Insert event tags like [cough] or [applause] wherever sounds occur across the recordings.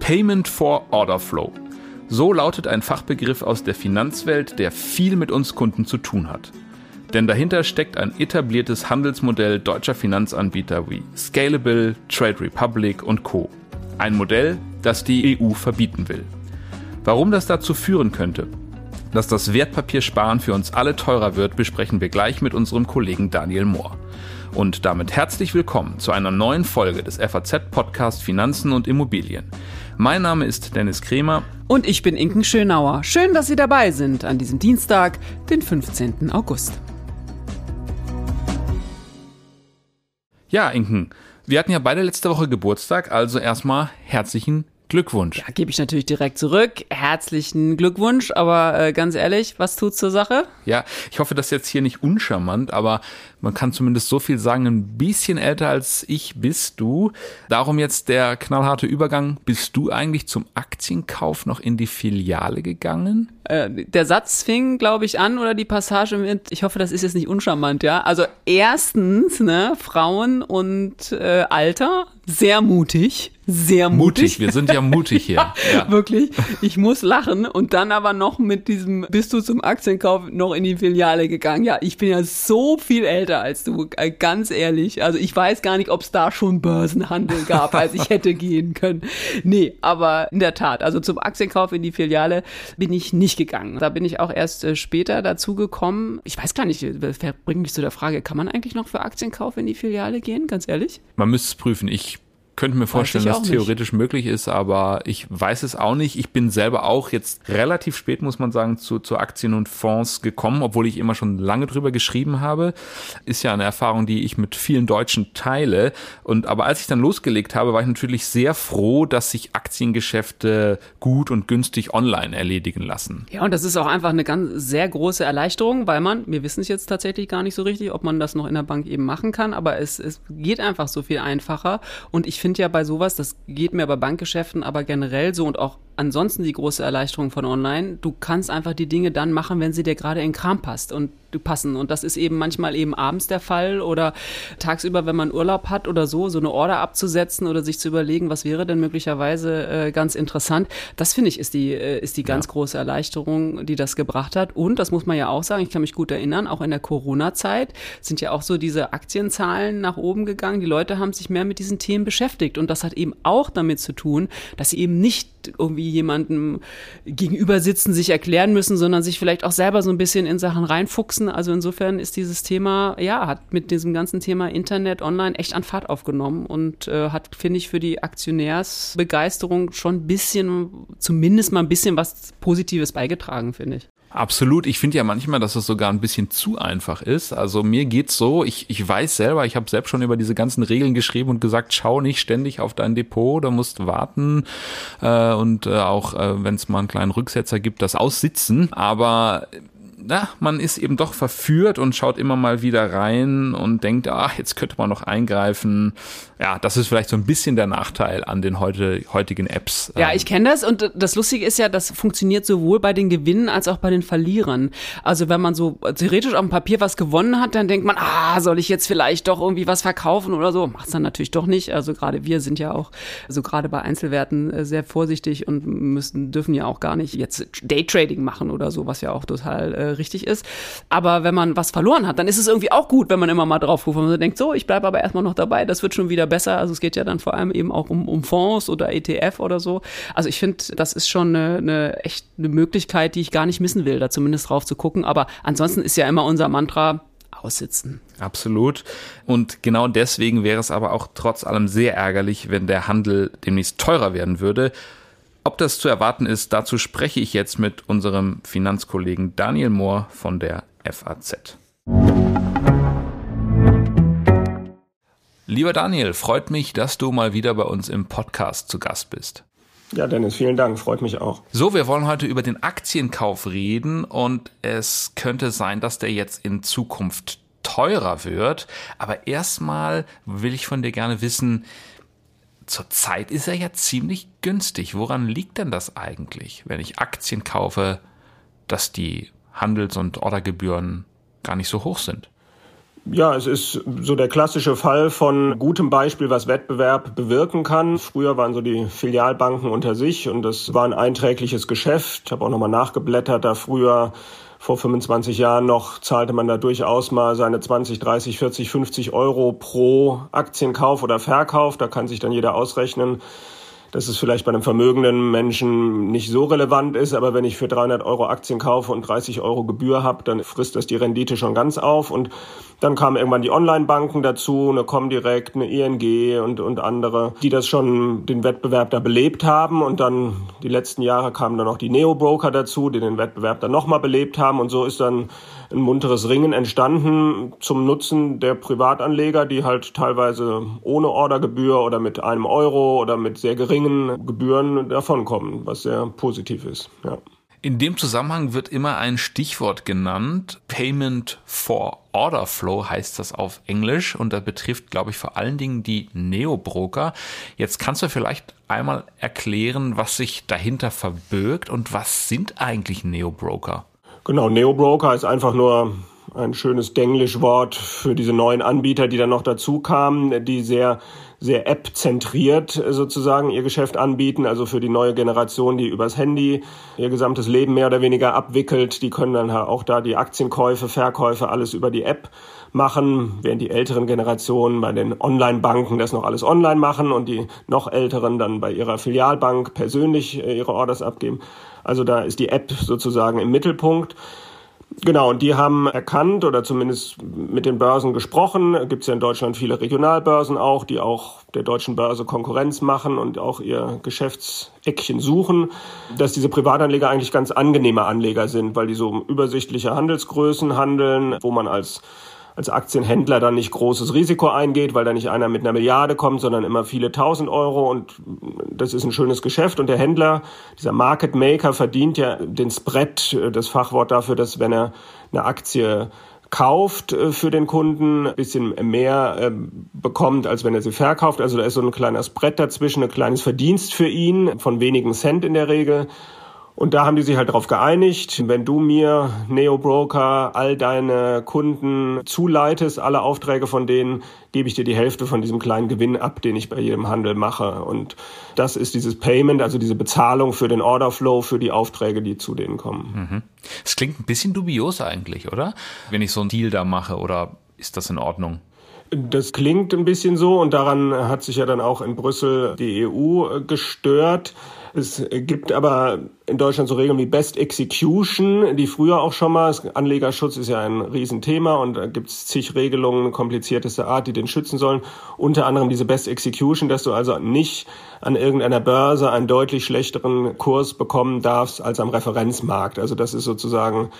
Payment for Order Flow. So lautet ein Fachbegriff aus der Finanzwelt, der viel mit uns Kunden zu tun hat. Denn dahinter steckt ein etabliertes Handelsmodell deutscher Finanzanbieter wie Scalable, Trade Republic und Co. Ein Modell, das die EU verbieten will. Warum das dazu führen könnte, dass das Wertpapiersparen für uns alle teurer wird, besprechen wir gleich mit unserem Kollegen Daniel Mohr. Und damit herzlich willkommen zu einer neuen Folge des FAZ-Podcast Finanzen und Immobilien. Mein Name ist Dennis Kremer. Und ich bin Inken Schönauer. Schön, dass Sie dabei sind an diesem Dienstag, den 15. August. Ja, Inken, wir hatten ja beide letzte Woche Geburtstag, also erstmal herzlichen Glückwunsch. Ja, gebe ich natürlich direkt zurück. Herzlichen Glückwunsch, aber äh, ganz ehrlich, was tut's zur Sache? Ja, ich hoffe, das ist jetzt hier nicht uncharmant, aber man kann zumindest so viel sagen, ein bisschen älter als ich bist du. Darum jetzt der knallharte Übergang. Bist du eigentlich zum Aktienkauf noch in die Filiale gegangen? Äh, der Satz fing, glaube ich, an oder die Passage mit, ich hoffe, das ist jetzt nicht uncharmant, ja. Also erstens, ne, Frauen und äh, Alter, sehr mutig, sehr mutig. Mutig, wir sind ja mutig [laughs] hier. ja, ja. Wirklich, ich muss lachen und dann aber noch mit diesem, bist du zum Aktienkauf noch in die Filiale gegangen? Ja, ich bin ja so viel älter älter als du, äh, ganz ehrlich. Also ich weiß gar nicht, ob es da schon Börsenhandel gab, als ich hätte gehen können. Nee, aber in der Tat, also zum Aktienkauf in die Filiale bin ich nicht gegangen. Da bin ich auch erst äh, später dazu gekommen. Ich weiß gar nicht, bringt mich zu der Frage, kann man eigentlich noch für Aktienkauf in die Filiale gehen, ganz ehrlich? Man müsste es prüfen. Ich könnte mir vorstellen, dass es theoretisch möglich ist, aber ich weiß es auch nicht. Ich bin selber auch jetzt relativ spät, muss man sagen, zu, zu Aktien und Fonds gekommen, obwohl ich immer schon lange drüber geschrieben habe. Ist ja eine Erfahrung, die ich mit vielen Deutschen teile. Und aber als ich dann losgelegt habe, war ich natürlich sehr froh, dass sich Aktiengeschäfte gut und günstig online erledigen lassen. Ja, und das ist auch einfach eine ganz sehr große Erleichterung, weil man, wir wissen es jetzt tatsächlich gar nicht so richtig, ob man das noch in der Bank eben machen kann, aber es, es geht einfach so viel einfacher. Und ich finde, finde ja bei sowas, das geht mir bei Bankgeschäften aber generell so und auch ansonsten die große Erleichterung von online. Du kannst einfach die Dinge dann machen, wenn sie dir gerade in Kram passt und du passen. Und das ist eben manchmal eben abends der Fall oder tagsüber, wenn man Urlaub hat oder so, so eine Order abzusetzen oder sich zu überlegen, was wäre denn möglicherweise äh, ganz interessant. Das finde ich ist die, äh, ist die ganz ja. große Erleichterung, die das gebracht hat. Und das muss man ja auch sagen, ich kann mich gut erinnern, auch in der Corona-Zeit sind ja auch so diese Aktienzahlen nach oben gegangen. Die Leute haben sich mehr mit diesen Themen beschäftigt. Und das hat eben auch damit zu tun, dass sie eben nicht irgendwie jemandem gegenüber sitzen, sich erklären müssen, sondern sich vielleicht auch selber so ein bisschen in Sachen reinfuchsen. Also insofern ist dieses Thema, ja, hat mit diesem ganzen Thema Internet, Online echt an Fahrt aufgenommen und äh, hat, finde ich, für die Aktionärsbegeisterung schon ein bisschen, zumindest mal ein bisschen was Positives beigetragen, finde ich. Absolut. Ich finde ja manchmal, dass es sogar ein bisschen zu einfach ist. Also mir geht's so, ich, ich weiß selber, ich habe selbst schon über diese ganzen Regeln geschrieben und gesagt, schau nicht ständig auf dein Depot, da musst warten äh, und äh, auch, äh, wenn es mal einen kleinen Rücksetzer gibt, das aussitzen. Aber na, man ist eben doch verführt und schaut immer mal wieder rein und denkt, ach, jetzt könnte man noch eingreifen. Ja, das ist vielleicht so ein bisschen der Nachteil an den heute, heutigen Apps. Ja, ich kenne das und das Lustige ist ja, das funktioniert sowohl bei den Gewinnen als auch bei den Verlierern. Also wenn man so theoretisch auf dem Papier was gewonnen hat, dann denkt man, ah, soll ich jetzt vielleicht doch irgendwie was verkaufen oder so? Macht's dann natürlich doch nicht. Also gerade wir sind ja auch, also gerade bei Einzelwerten äh, sehr vorsichtig und müssen, dürfen ja auch gar nicht jetzt Daytrading machen oder so, was ja auch total äh, richtig ist. Aber wenn man was verloren hat, dann ist es irgendwie auch gut, wenn man immer mal drauf ruft, wenn man denkt, so, ich bleibe aber erstmal noch dabei, das wird schon wieder besser. Also es geht ja dann vor allem eben auch um, um Fonds oder ETF oder so. Also ich finde, das ist schon eine, eine echt eine Möglichkeit, die ich gar nicht missen will, da zumindest drauf zu gucken. Aber ansonsten ist ja immer unser Mantra, aussitzen. Absolut. Und genau deswegen wäre es aber auch trotz allem sehr ärgerlich, wenn der Handel demnächst teurer werden würde. Ob das zu erwarten ist, dazu spreche ich jetzt mit unserem Finanzkollegen Daniel Mohr von der FAZ. Lieber Daniel, freut mich, dass du mal wieder bei uns im Podcast zu Gast bist. Ja, Dennis, vielen Dank, freut mich auch. So, wir wollen heute über den Aktienkauf reden und es könnte sein, dass der jetzt in Zukunft teurer wird. Aber erstmal will ich von dir gerne wissen, zurzeit ist er ja ziemlich günstig. Woran liegt denn das eigentlich, wenn ich Aktien kaufe, dass die Handels- und Ordergebühren gar nicht so hoch sind? Ja, es ist so der klassische Fall von gutem Beispiel, was Wettbewerb bewirken kann. Früher waren so die Filialbanken unter sich und das war ein einträgliches Geschäft. Ich habe auch nochmal nachgeblättert, da früher vor 25 Jahren noch zahlte man da durchaus mal seine 20, 30, 40, 50 Euro pro Aktienkauf oder Verkauf. Da kann sich dann jeder ausrechnen, dass es vielleicht bei einem vermögenden Menschen nicht so relevant ist, aber wenn ich für 300 Euro Aktien kaufe und 30 Euro Gebühr habe, dann frisst das die Rendite schon ganz auf. Und dann kamen irgendwann die Online-Banken dazu, eine Comdirect, eine ING und, und andere, die das schon den Wettbewerb da belebt haben. Und dann die letzten Jahre kamen dann auch die Neo-Broker dazu, die den Wettbewerb dann nochmal belebt haben. Und so ist dann ein munteres Ringen entstanden zum Nutzen der Privatanleger, die halt teilweise ohne Ordergebühr oder mit einem Euro oder mit sehr geringen Gebühren davonkommen, was sehr positiv ist. Ja. In dem Zusammenhang wird immer ein Stichwort genannt. Payment for Order Flow heißt das auf Englisch und das betrifft, glaube ich, vor allen Dingen die Neo-Broker. Jetzt kannst du vielleicht einmal erklären, was sich dahinter verbirgt und was sind eigentlich Neo-Broker? Genau, Neo-Broker ist einfach nur ein schönes Denglisch-Wort für diese neuen Anbieter, die dann noch dazu kamen, die sehr, sehr App-zentriert sozusagen ihr Geschäft anbieten. Also für die neue Generation, die übers Handy ihr gesamtes Leben mehr oder weniger abwickelt. Die können dann auch da die Aktienkäufe, Verkäufe, alles über die App machen, während die älteren Generationen bei den Online-Banken das noch alles online machen und die noch älteren dann bei ihrer Filialbank persönlich äh, ihre Orders abgeben. Also da ist die App sozusagen im Mittelpunkt. Genau, und die haben erkannt oder zumindest mit den Börsen gesprochen. Gibt es ja in Deutschland viele Regionalbörsen auch, die auch der deutschen Börse Konkurrenz machen und auch ihr Geschäftseckchen suchen, dass diese Privatanleger eigentlich ganz angenehme Anleger sind, weil die so übersichtliche Handelsgrößen handeln, wo man als als Aktienhändler dann nicht großes Risiko eingeht, weil da nicht einer mit einer Milliarde kommt, sondern immer viele tausend Euro und das ist ein schönes Geschäft und der Händler, dieser Market Maker verdient ja den Spread, das Fachwort dafür, dass wenn er eine Aktie kauft äh, für den Kunden, ein bisschen mehr äh, bekommt, als wenn er sie verkauft. Also da ist so ein kleiner Spread dazwischen, ein kleines Verdienst für ihn von wenigen Cent in der Regel. Und da haben die sich halt darauf geeinigt, wenn du mir, Neo Broker, all deine Kunden zuleitest, alle Aufträge von denen, gebe ich dir die Hälfte von diesem kleinen Gewinn ab, den ich bei jedem Handel mache. Und das ist dieses Payment, also diese Bezahlung für den Orderflow, für die Aufträge, die zu denen kommen. Es mhm. klingt ein bisschen dubios eigentlich, oder? Wenn ich so einen Deal da mache, oder ist das in Ordnung? Das klingt ein bisschen so und daran hat sich ja dann auch in Brüssel die EU gestört. Es gibt aber in Deutschland so Regeln wie Best Execution, die früher auch schon mal, Anlegerschutz ist ja ein Riesenthema und da gibt es zig Regelungen kompliziertester Art, die den schützen sollen. Unter anderem diese Best Execution, dass du also nicht an irgendeiner Börse einen deutlich schlechteren Kurs bekommen darfst als am Referenzmarkt. Also das ist sozusagen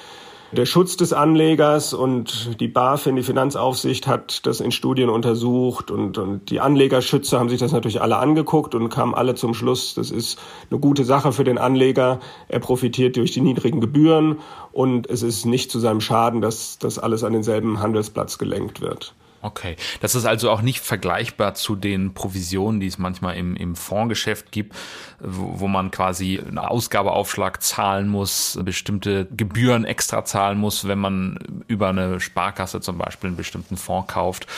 der Schutz des Anlegers und die BaFin, die Finanzaufsicht, hat das in Studien untersucht und, und die Anlegerschützer haben sich das natürlich alle angeguckt und kamen alle zum Schluss, das ist eine gute Sache für den Anleger. Er profitiert durch die niedrigen Gebühren und es ist nicht zu seinem Schaden, dass das alles an denselben Handelsplatz gelenkt wird. Okay, das ist also auch nicht vergleichbar zu den Provisionen, die es manchmal im, im Fondsgeschäft gibt, wo, wo man quasi einen Ausgabeaufschlag zahlen muss, bestimmte Gebühren extra zahlen muss, wenn man über eine Sparkasse zum Beispiel einen bestimmten Fonds kauft.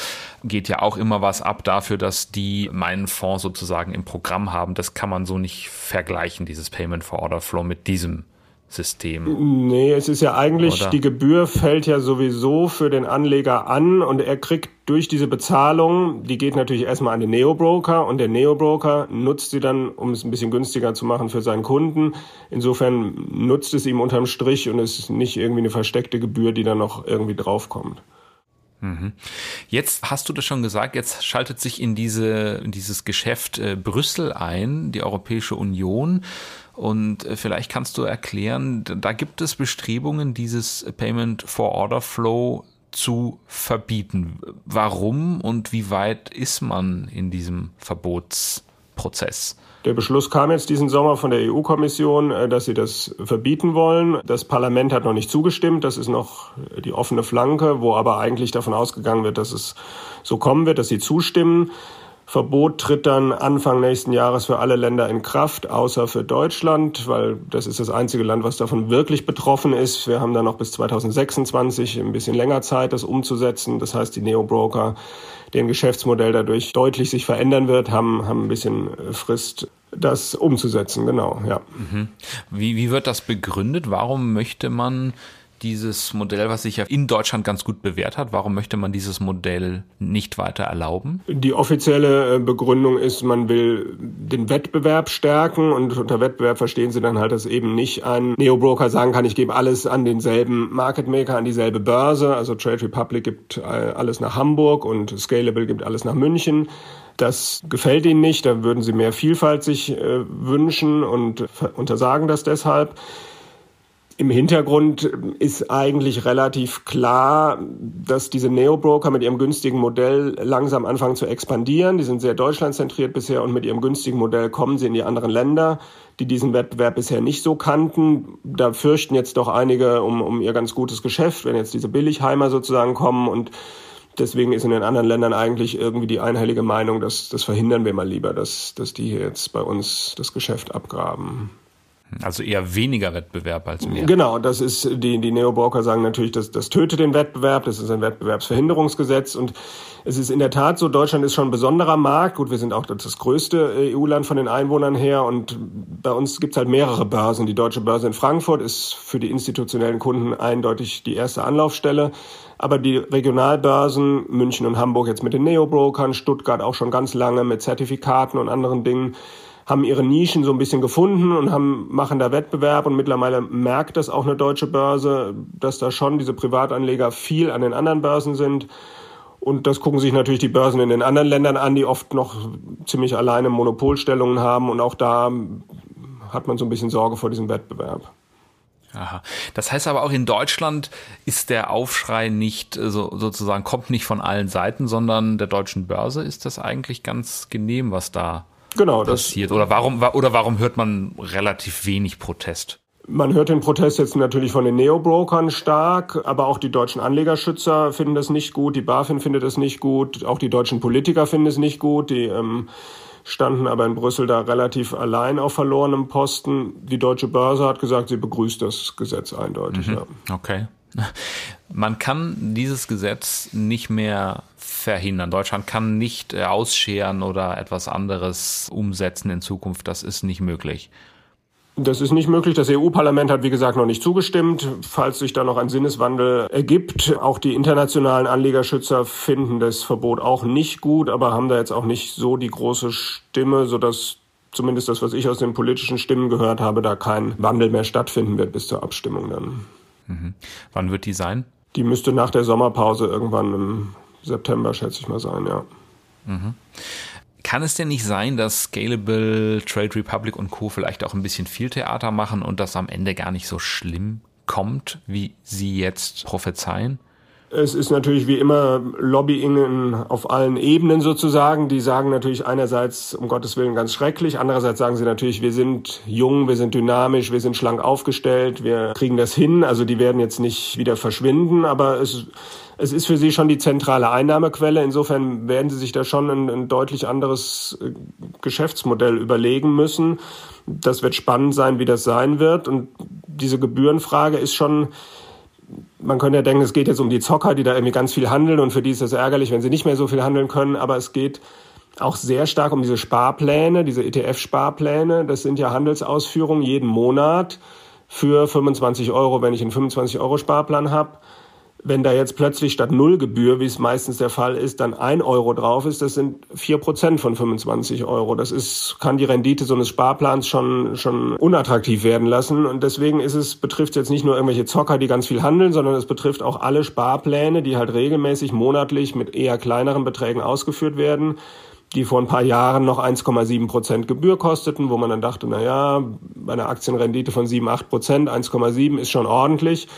Geht ja auch immer was ab dafür, dass die meinen Fonds sozusagen im Programm haben. Das kann man so nicht vergleichen, dieses Payment for Order Flow mit diesem System. Nee, es ist ja eigentlich, Oder? die Gebühr fällt ja sowieso für den Anleger an und er kriegt durch diese Bezahlung, die geht natürlich erstmal an den Neo-Broker und der Neo-Broker nutzt sie dann, um es ein bisschen günstiger zu machen für seinen Kunden. Insofern nutzt es ihm unterm Strich und es ist nicht irgendwie eine versteckte Gebühr, die dann noch irgendwie draufkommt. Mhm. Jetzt hast du das schon gesagt, jetzt schaltet sich in diese, in dieses Geschäft äh, Brüssel ein, die Europäische Union. Und äh, vielleicht kannst du erklären, da gibt es Bestrebungen, dieses Payment for Order Flow zu verbieten. Warum und wie weit ist man in diesem Verbotsprozess? Der Beschluss kam jetzt diesen Sommer von der EU-Kommission, äh, dass sie das verbieten wollen. Das Parlament hat noch nicht zugestimmt. Das ist noch die offene Flanke, wo aber eigentlich davon ausgegangen wird, dass es so kommen wird, dass sie zustimmen. Verbot tritt dann Anfang nächsten Jahres für alle Länder in Kraft, außer für Deutschland, weil das ist das einzige Land, was davon wirklich betroffen ist. Wir haben dann noch bis 2026 ein bisschen länger Zeit, das umzusetzen. Das heißt, die Neo-Broker, deren Geschäftsmodell dadurch deutlich sich verändern wird, haben, haben ein bisschen Frist, das umzusetzen. Genau, ja. Mhm. Wie, wie wird das begründet? Warum möchte man dieses Modell, was sich ja in Deutschland ganz gut bewährt hat, warum möchte man dieses Modell nicht weiter erlauben? Die offizielle äh, Begründung ist, man will den Wettbewerb stärken und unter Wettbewerb verstehen sie dann halt, dass eben nicht ein Neobroker sagen kann, ich gebe alles an denselben Market Maker, an dieselbe Börse. Also Trade Republic gibt äh, alles nach Hamburg und Scalable gibt alles nach München. Das gefällt ihnen nicht, da würden sie mehr Vielfalt sich äh, wünschen und untersagen das deshalb. Im Hintergrund ist eigentlich relativ klar, dass diese Neo-Broker mit ihrem günstigen Modell langsam anfangen zu expandieren. Die sind sehr deutschlandzentriert bisher und mit ihrem günstigen Modell kommen sie in die anderen Länder, die diesen Wettbewerb bisher nicht so kannten. Da fürchten jetzt doch einige um, um ihr ganz gutes Geschäft, wenn jetzt diese Billigheimer sozusagen kommen und Deswegen ist in den anderen Ländern eigentlich irgendwie die einhellige Meinung, dass das verhindern wir mal lieber, dass, dass die hier jetzt bei uns das Geschäft abgraben. Also eher weniger Wettbewerb als mehr. Genau, das ist, die, die Neobroker sagen natürlich, dass das tötet den Wettbewerb, das ist ein Wettbewerbsverhinderungsgesetz und es ist in der Tat so, Deutschland ist schon ein besonderer Markt. Gut, wir sind auch das größte EU-Land von den Einwohnern her und bei uns gibt's halt mehrere Börsen. Die Deutsche Börse in Frankfurt ist für die institutionellen Kunden eindeutig die erste Anlaufstelle. Aber die Regionalbörsen, München und Hamburg jetzt mit den Neobrokern, Stuttgart auch schon ganz lange mit Zertifikaten und anderen Dingen, haben ihre Nischen so ein bisschen gefunden und haben, machen da Wettbewerb und mittlerweile merkt das auch eine deutsche Börse, dass da schon diese Privatanleger viel an den anderen Börsen sind. Und das gucken sich natürlich die Börsen in den anderen Ländern an, die oft noch ziemlich alleine Monopolstellungen haben. Und auch da hat man so ein bisschen Sorge vor diesem Wettbewerb. Aha. Das heißt aber auch in Deutschland ist der Aufschrei nicht so, sozusagen kommt nicht von allen Seiten, sondern der deutschen Börse ist das eigentlich ganz genehm, was da genau, passiert? Oder warum, oder warum hört man relativ wenig Protest? Man hört den Protest jetzt natürlich von den Neo-Brokern stark, aber auch die deutschen Anlegerschützer finden das nicht gut, die BaFin findet es nicht gut, auch die deutschen Politiker finden es nicht gut, die ähm, standen aber in Brüssel da relativ allein auf verlorenem Posten. Die deutsche Börse hat gesagt, sie begrüßt das Gesetz eindeutig. Mhm. Ja. Okay. Man kann dieses Gesetz nicht mehr verhindern. Deutschland kann nicht äh, ausscheren oder etwas anderes umsetzen in Zukunft. Das ist nicht möglich. Das ist nicht möglich. Das EU-Parlament hat, wie gesagt, noch nicht zugestimmt. Falls sich da noch ein Sinneswandel ergibt, auch die internationalen Anlegerschützer finden das Verbot auch nicht gut, aber haben da jetzt auch nicht so die große Stimme, sodass zumindest das, was ich aus den politischen Stimmen gehört habe, da kein Wandel mehr stattfinden wird bis zur Abstimmung dann. Mhm. Wann wird die sein? Die müsste nach der Sommerpause irgendwann im September, schätze ich mal, sein, ja. Mhm. Kann es denn nicht sein, dass Scalable, Trade Republic und Co. vielleicht auch ein bisschen viel Theater machen und das am Ende gar nicht so schlimm kommt, wie Sie jetzt prophezeien? Es ist natürlich wie immer Lobbying auf allen Ebenen sozusagen. Die sagen natürlich einerseits, um Gottes Willen, ganz schrecklich. Andererseits sagen sie natürlich, wir sind jung, wir sind dynamisch, wir sind schlank aufgestellt, wir kriegen das hin. Also die werden jetzt nicht wieder verschwinden, aber es, es ist für sie schon die zentrale Einnahmequelle. Insofern werden sie sich da schon ein, ein deutlich anderes äh, Geschäftsmodell überlegen müssen. Das wird spannend sein, wie das sein wird. Und diese Gebührenfrage ist schon, man könnte ja denken, es geht jetzt um die Zocker, die da irgendwie ganz viel handeln und für die ist es ärgerlich, wenn sie nicht mehr so viel handeln können, aber es geht auch sehr stark um diese Sparpläne, diese ETF-Sparpläne. Das sind ja Handelsausführungen jeden Monat für 25 Euro, wenn ich einen 25 Euro Sparplan habe. Wenn da jetzt plötzlich statt Nullgebühr, wie es meistens der Fall ist, dann ein Euro drauf ist, das sind vier Prozent von 25 Euro. Das ist, kann die Rendite so eines Sparplans schon, schon unattraktiv werden lassen. Und deswegen ist es, betrifft jetzt nicht nur irgendwelche Zocker, die ganz viel handeln, sondern es betrifft auch alle Sparpläne, die halt regelmäßig monatlich mit eher kleineren Beträgen ausgeführt werden die vor ein paar Jahren noch 1,7 Prozent Gebühr kosteten, wo man dann dachte, na ja, bei einer Aktienrendite von 7, 8 Prozent, 1,7 ist schon ordentlich.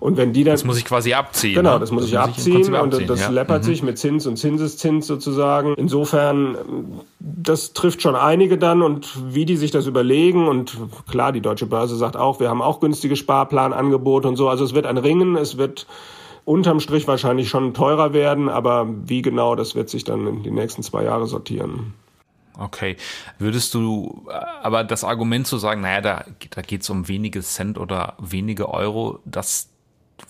Und wenn die dann. Das muss ich quasi abziehen. Genau, ne? das muss das ich muss abziehen. Ich und abziehen, das ja. läppert mhm. sich mit Zins und Zinseszins sozusagen. Insofern, das trifft schon einige dann und wie die sich das überlegen. Und klar, die Deutsche Börse sagt auch, wir haben auch günstige Sparplanangebote und so. Also es wird ein Ringen, es wird unterm Strich wahrscheinlich schon teurer werden, aber wie genau, das wird sich dann in die nächsten zwei Jahre sortieren. Okay. Würdest du aber das Argument zu sagen, naja, da, da geht es um wenige Cent oder wenige Euro, das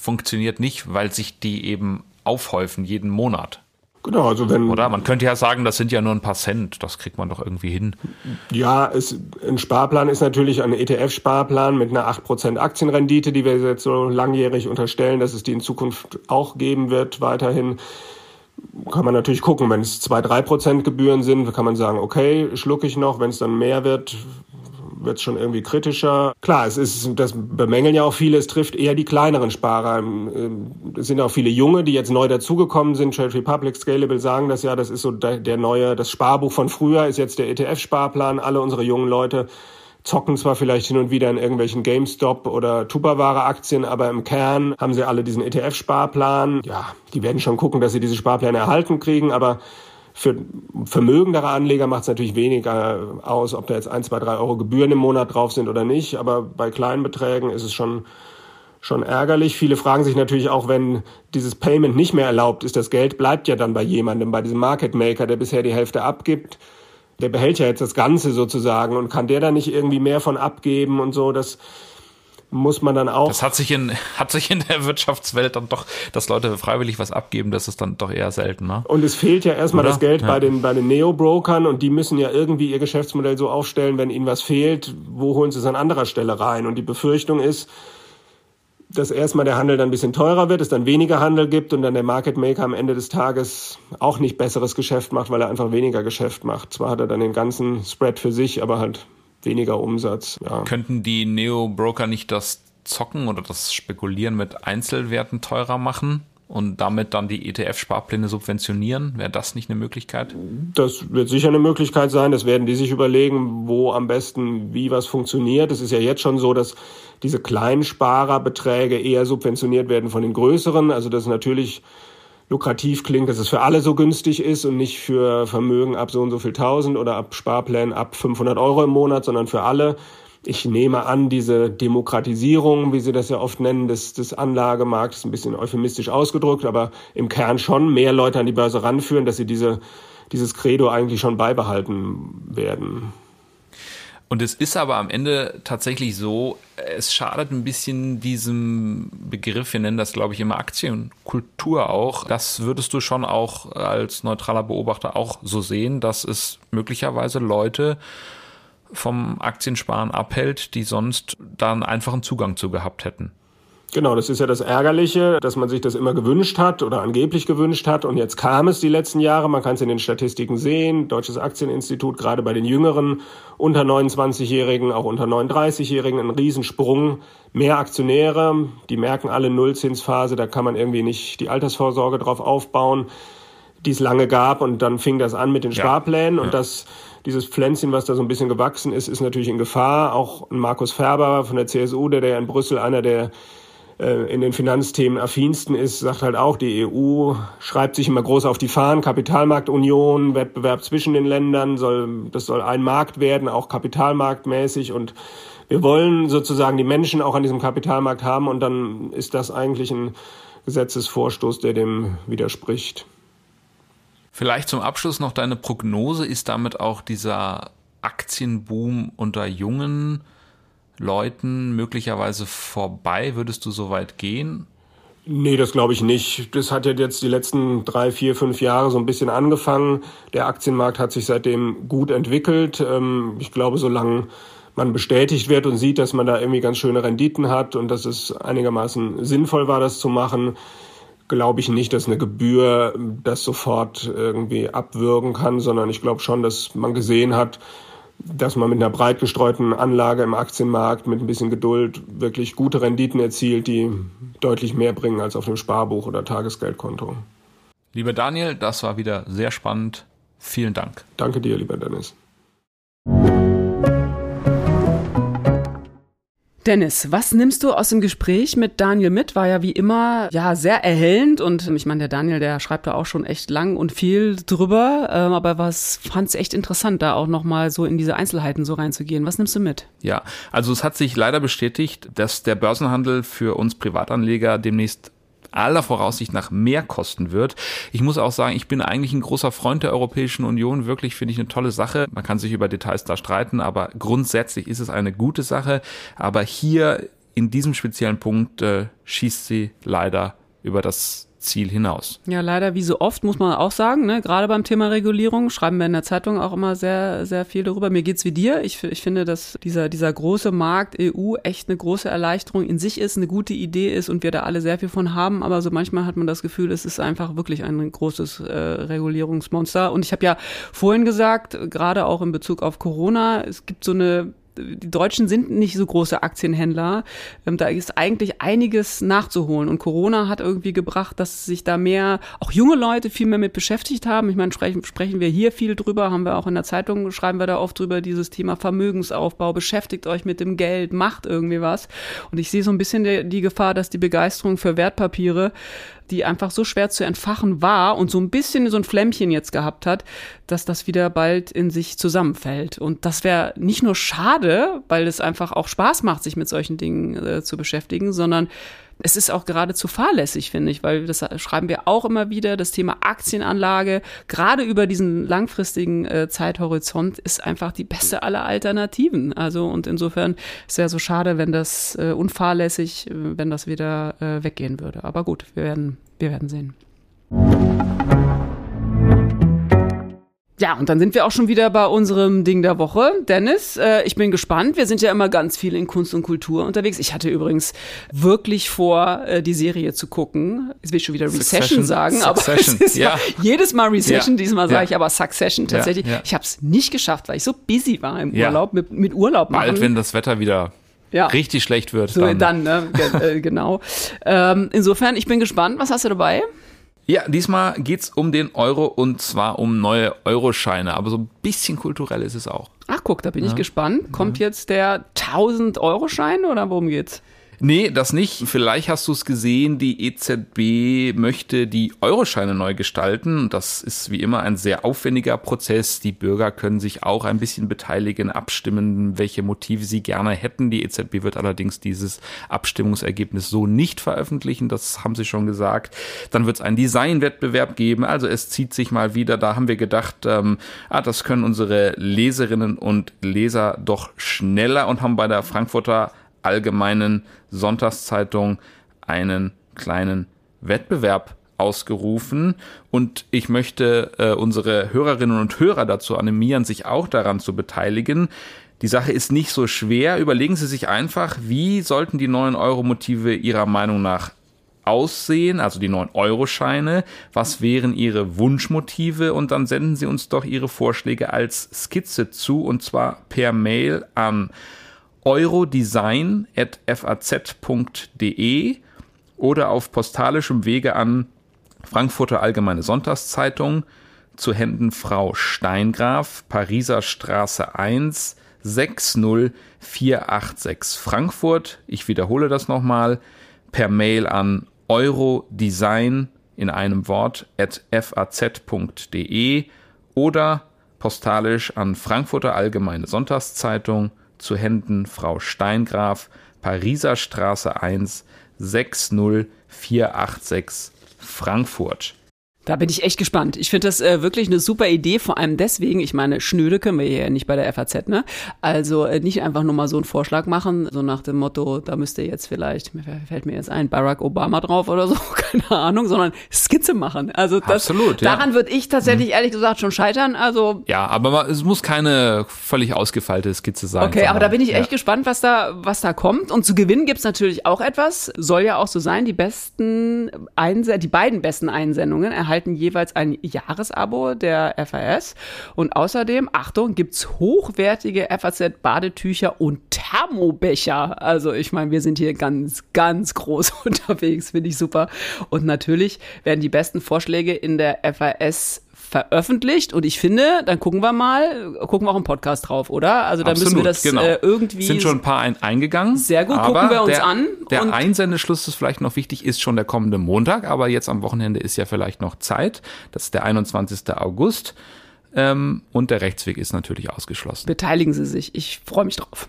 funktioniert nicht, weil sich die eben aufhäufen jeden Monat. Genau, also wenn. Oder man könnte ja sagen, das sind ja nur ein paar Cent, das kriegt man doch irgendwie hin. Ja, es, ein Sparplan ist natürlich ein ETF-Sparplan mit einer 8% Aktienrendite, die wir jetzt so langjährig unterstellen, dass es die in Zukunft auch geben wird, weiterhin. Kann man natürlich gucken, wenn es 2, 3% Gebühren sind, kann man sagen, okay, schlucke ich noch, wenn es dann mehr wird, wird es schon irgendwie kritischer. Klar, es ist, das bemängeln ja auch viele, es trifft eher die kleineren Sparer. Ähm, es sind auch viele Junge, die jetzt neu dazugekommen sind. Trade Republic, Scalable sagen das ja, das ist so der, der neue, das Sparbuch von früher ist jetzt der ETF-Sparplan. Alle unsere jungen Leute zocken zwar vielleicht hin und wieder in irgendwelchen GameStop oder Tupperware-Aktien, aber im Kern haben sie alle diesen ETF-Sparplan. Ja, die werden schon gucken, dass sie diese Sparpläne erhalten kriegen, aber für vermögendere Anleger macht es natürlich weniger aus, ob da jetzt ein, zwei, drei Euro Gebühren im Monat drauf sind oder nicht. Aber bei kleinen Beträgen ist es schon, schon ärgerlich. Viele fragen sich natürlich auch, wenn dieses Payment nicht mehr erlaubt ist, das Geld bleibt ja dann bei jemandem, bei diesem Market Maker, der bisher die Hälfte abgibt. Der behält ja jetzt das Ganze sozusagen und kann der da nicht irgendwie mehr von abgeben und so. Das, muss man dann auch. Das hat sich in, [laughs] hat sich in der Wirtschaftswelt dann doch, dass Leute freiwillig was abgeben, das ist dann doch eher selten, ne? Und es fehlt ja erstmal Oder? das Geld ja. bei den, bei den Neo-Brokern und die müssen ja irgendwie ihr Geschäftsmodell so aufstellen, wenn ihnen was fehlt, wo holen sie es an anderer Stelle rein? Und die Befürchtung ist, dass erstmal der Handel dann ein bisschen teurer wird, es dann weniger Handel gibt und dann der Market Maker am Ende des Tages auch nicht besseres Geschäft macht, weil er einfach weniger Geschäft macht. Zwar hat er dann den ganzen Spread für sich, aber halt weniger Umsatz. Ja. Könnten die Neo-Broker nicht das Zocken oder das Spekulieren mit Einzelwerten teurer machen? und damit dann die ETF-Sparpläne subventionieren? Wäre das nicht eine Möglichkeit? Das wird sicher eine Möglichkeit sein. Das werden die sich überlegen, wo am besten wie was funktioniert. Es ist ja jetzt schon so, dass diese kleinen Spararbeträge eher subventioniert werden von den größeren. Also das ist natürlich lukrativ klingt, dass es für alle so günstig ist und nicht für Vermögen ab so und so viel tausend oder ab Sparplänen ab 500 Euro im Monat, sondern für alle. Ich nehme an, diese Demokratisierung, wie Sie das ja oft nennen, des, des Anlagemarkts, ein bisschen euphemistisch ausgedrückt, aber im Kern schon mehr Leute an die Börse ranführen, dass sie diese, dieses Credo eigentlich schon beibehalten werden. Und es ist aber am Ende tatsächlich so, es schadet ein bisschen diesem Begriff, wir nennen das, glaube ich, immer Aktienkultur auch. Das würdest du schon auch als neutraler Beobachter auch so sehen, dass es möglicherweise Leute vom Aktiensparen abhält, die sonst da einen einfachen Zugang zu gehabt hätten. Genau, das ist ja das Ärgerliche, dass man sich das immer gewünscht hat oder angeblich gewünscht hat. Und jetzt kam es die letzten Jahre. Man kann es in den Statistiken sehen. Deutsches Aktieninstitut, gerade bei den Jüngeren, unter 29-Jährigen, auch unter 39-Jährigen, ein Riesensprung. Mehr Aktionäre, die merken alle Nullzinsphase. Da kann man irgendwie nicht die Altersvorsorge drauf aufbauen, die es lange gab. Und dann fing das an mit den Sparplänen. Ja. Und das, dieses Pflänzchen, was da so ein bisschen gewachsen ist, ist natürlich in Gefahr. Auch Markus Ferber von der CSU, der, der in Brüssel einer der in den Finanzthemen affinsten ist, sagt halt auch, die EU schreibt sich immer groß auf die Fahnen, Kapitalmarktunion, Wettbewerb zwischen den Ländern, soll, das soll ein Markt werden, auch kapitalmarktmäßig und wir wollen sozusagen die Menschen auch an diesem Kapitalmarkt haben und dann ist das eigentlich ein Gesetzesvorstoß, der dem widerspricht. Vielleicht zum Abschluss noch deine Prognose. Ist damit auch dieser Aktienboom unter Jungen Leuten möglicherweise vorbei? Würdest du so weit gehen? Nee, das glaube ich nicht. Das hat ja jetzt die letzten drei, vier, fünf Jahre so ein bisschen angefangen. Der Aktienmarkt hat sich seitdem gut entwickelt. Ähm, ich glaube, solange man bestätigt wird und sieht, dass man da irgendwie ganz schöne Renditen hat und dass es einigermaßen sinnvoll war, das zu machen, glaube ich nicht, dass eine Gebühr das sofort irgendwie abwürgen kann, sondern ich glaube schon, dass man gesehen hat, dass man mit einer breit gestreuten Anlage im Aktienmarkt mit ein bisschen Geduld wirklich gute Renditen erzielt, die deutlich mehr bringen als auf dem Sparbuch oder Tagesgeldkonto. Lieber Daniel, das war wieder sehr spannend. Vielen Dank. Danke dir, lieber Dennis. Dennis, was nimmst du aus dem Gespräch mit Daniel mit? War ja wie immer ja sehr erhellend und ich meine, der Daniel, der schreibt da auch schon echt lang und viel drüber, ähm, aber was fand's echt interessant, da auch nochmal so in diese Einzelheiten so reinzugehen. Was nimmst du mit? Ja, also es hat sich leider bestätigt, dass der Börsenhandel für uns Privatanleger demnächst aller Voraussicht nach mehr kosten wird. Ich muss auch sagen, ich bin eigentlich ein großer Freund der Europäischen Union. Wirklich finde ich eine tolle Sache. Man kann sich über Details da streiten, aber grundsätzlich ist es eine gute Sache. Aber hier in diesem speziellen Punkt äh, schießt sie leider über das Ziel hinaus. Ja, leider wie so oft muss man auch sagen, ne, gerade beim Thema Regulierung schreiben wir in der Zeitung auch immer sehr, sehr viel darüber. Mir geht's wie dir. Ich, ich finde, dass dieser, dieser große Markt EU echt eine große Erleichterung in sich ist, eine gute Idee ist und wir da alle sehr viel von haben. Aber so manchmal hat man das Gefühl, es ist einfach wirklich ein großes äh, Regulierungsmonster. Und ich habe ja vorhin gesagt, gerade auch in Bezug auf Corona, es gibt so eine die Deutschen sind nicht so große Aktienhändler. Ähm, da ist eigentlich einiges nachzuholen. Und Corona hat irgendwie gebracht, dass sich da mehr, auch junge Leute viel mehr mit beschäftigt haben. Ich meine, sprechen, sprechen wir hier viel drüber, haben wir auch in der Zeitung, schreiben wir da oft drüber, dieses Thema Vermögensaufbau, beschäftigt euch mit dem Geld, macht irgendwie was. Und ich sehe so ein bisschen die, die Gefahr, dass die Begeisterung für Wertpapiere die einfach so schwer zu entfachen war und so ein bisschen so ein Flämmchen jetzt gehabt hat, dass das wieder bald in sich zusammenfällt. Und das wäre nicht nur schade, weil es einfach auch Spaß macht, sich mit solchen Dingen äh, zu beschäftigen, sondern es ist auch geradezu fahrlässig, finde ich, weil das schreiben wir auch immer wieder, das Thema Aktienanlage, gerade über diesen langfristigen äh, Zeithorizont, ist einfach die beste aller Alternativen. Also und insofern ist es ja so schade, wenn das äh, unfahrlässig, äh, wenn das wieder äh, weggehen würde. Aber gut, wir werden, wir werden sehen. Ja, und dann sind wir auch schon wieder bei unserem Ding der Woche. Dennis, äh, ich bin gespannt. Wir sind ja immer ganz viel in Kunst und Kultur unterwegs. Ich hatte übrigens wirklich vor, äh, die Serie zu gucken. Jetzt will ich schon wieder Recession sagen, Succession. aber es ist ja. jedes Mal Recession, Ja. diesmal sage Ja. ich aber Succession tatsächlich. Ich habe es nicht geschafft, weil ich so busy war im. Urlaub, mit, mit Urlaub machen. Bald, wenn das Wetter wieder Ja. richtig schlecht wird, so, dann, ne? Ge äh, genau. Ähm, insofern, ich bin gespannt. Was hast du dabei? Ja, diesmal geht's um den Euro und zwar um neue Euroscheine, aber so ein bisschen kulturell ist es auch. Ach, guck, da bin ich gespannt. Kommt jetzt der 1000-Euro-Schein oder worum geht's? Nee, das nicht. Vielleicht hast du es gesehen, die EZB möchte die Euroscheine neu gestalten. Das ist wie immer ein sehr aufwendiger Prozess. Die Bürger können sich auch ein bisschen beteiligen, abstimmen, welche Motive sie gerne hätten. Die EZB wird allerdings dieses Abstimmungsergebnis so nicht veröffentlichen. Das haben sie schon gesagt. Dann wird es einen Designwettbewerb geben. Also es zieht sich mal wieder. Da haben wir gedacht, ähm, ah, das können unsere Leserinnen und Leser doch schneller und haben bei der Frankfurter Allgemeinen Sonntagszeitung einen kleinen Wettbewerb ausgerufen und ich möchte äh, unsere Hörerinnen und Hörer dazu animieren, sich auch daran zu beteiligen. Die Sache ist nicht so schwer. Überlegen Sie sich einfach, wie sollten die neuen Euro-Motive Ihrer Meinung nach aussehen, also die 9-Euro-Scheine, was wären Ihre Wunschmotive und dann senden Sie uns doch Ihre Vorschläge als Skizze zu und zwar per Mail an eurodesign.faz.de oder auf postalischem Wege an Frankfurter Allgemeine Sonntagszeitung. Zu Händen Frau Steingraf, Pariser Straße 1, 60486 Frankfurt. Ich wiederhole das nochmal. Per Mail an eurodesign in einem Wort at faz.de oder postalisch an Frankfurter Allgemeine Sonntagszeitung zu Händen Frau Steingraf, Pariser Straße 1, 60486 Frankfurt. Da bin ich echt gespannt. Ich finde das äh, wirklich eine super Idee, vor allem deswegen, ich meine, Schnöde können wir hier ja nicht bei der FAZ, ne? Also äh, nicht einfach nur mal so einen Vorschlag machen, so nach dem Motto, da müsste jetzt vielleicht, mir fällt mir jetzt ein, Barack Obama drauf oder so, [laughs] keine Ahnung, sondern Skizze machen. Also das, Absolut, ja. daran würde ich tatsächlich ehrlich gesagt schon scheitern. Also Ja, aber es muss keine völlig ausgefeilte Skizze sein. Okay, aber da bin ich echt ja. gespannt, was da, was da kommt. Und zu gewinnen gibt's natürlich auch etwas. Soll ja auch so sein. Die besten Einse die beiden besten Einsendungen erhalten jeweils ein Jahresabo der FAS. Und außerdem, Achtung, gibt's hochwertige FAZ-Badetücher und Thermobecher. Also ich meine, wir sind hier ganz, ganz groß [laughs] unterwegs, finde ich super. Und natürlich werden die besten Vorschläge in der FAS veröffentlicht und ich finde, dann gucken wir mal, gucken wir auch im Podcast drauf, oder? Also da müssen wir das genau. äh, irgendwie Sind schon ein paar ein, eingegangen. Sehr gut, gucken wir uns der, an Der Einsendeschluss ist vielleicht noch wichtig, ist schon der kommende Montag, aber jetzt am Wochenende ist ja vielleicht noch Zeit. Das ist der 21. August. Ähm, und der Rechtsweg ist natürlich ausgeschlossen. beteiligen Sie sich. Ich freue mich drauf.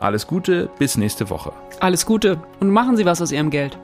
Alles Gute, bis nächste Woche. Alles Gute und machen Sie was aus Ihrem Geld.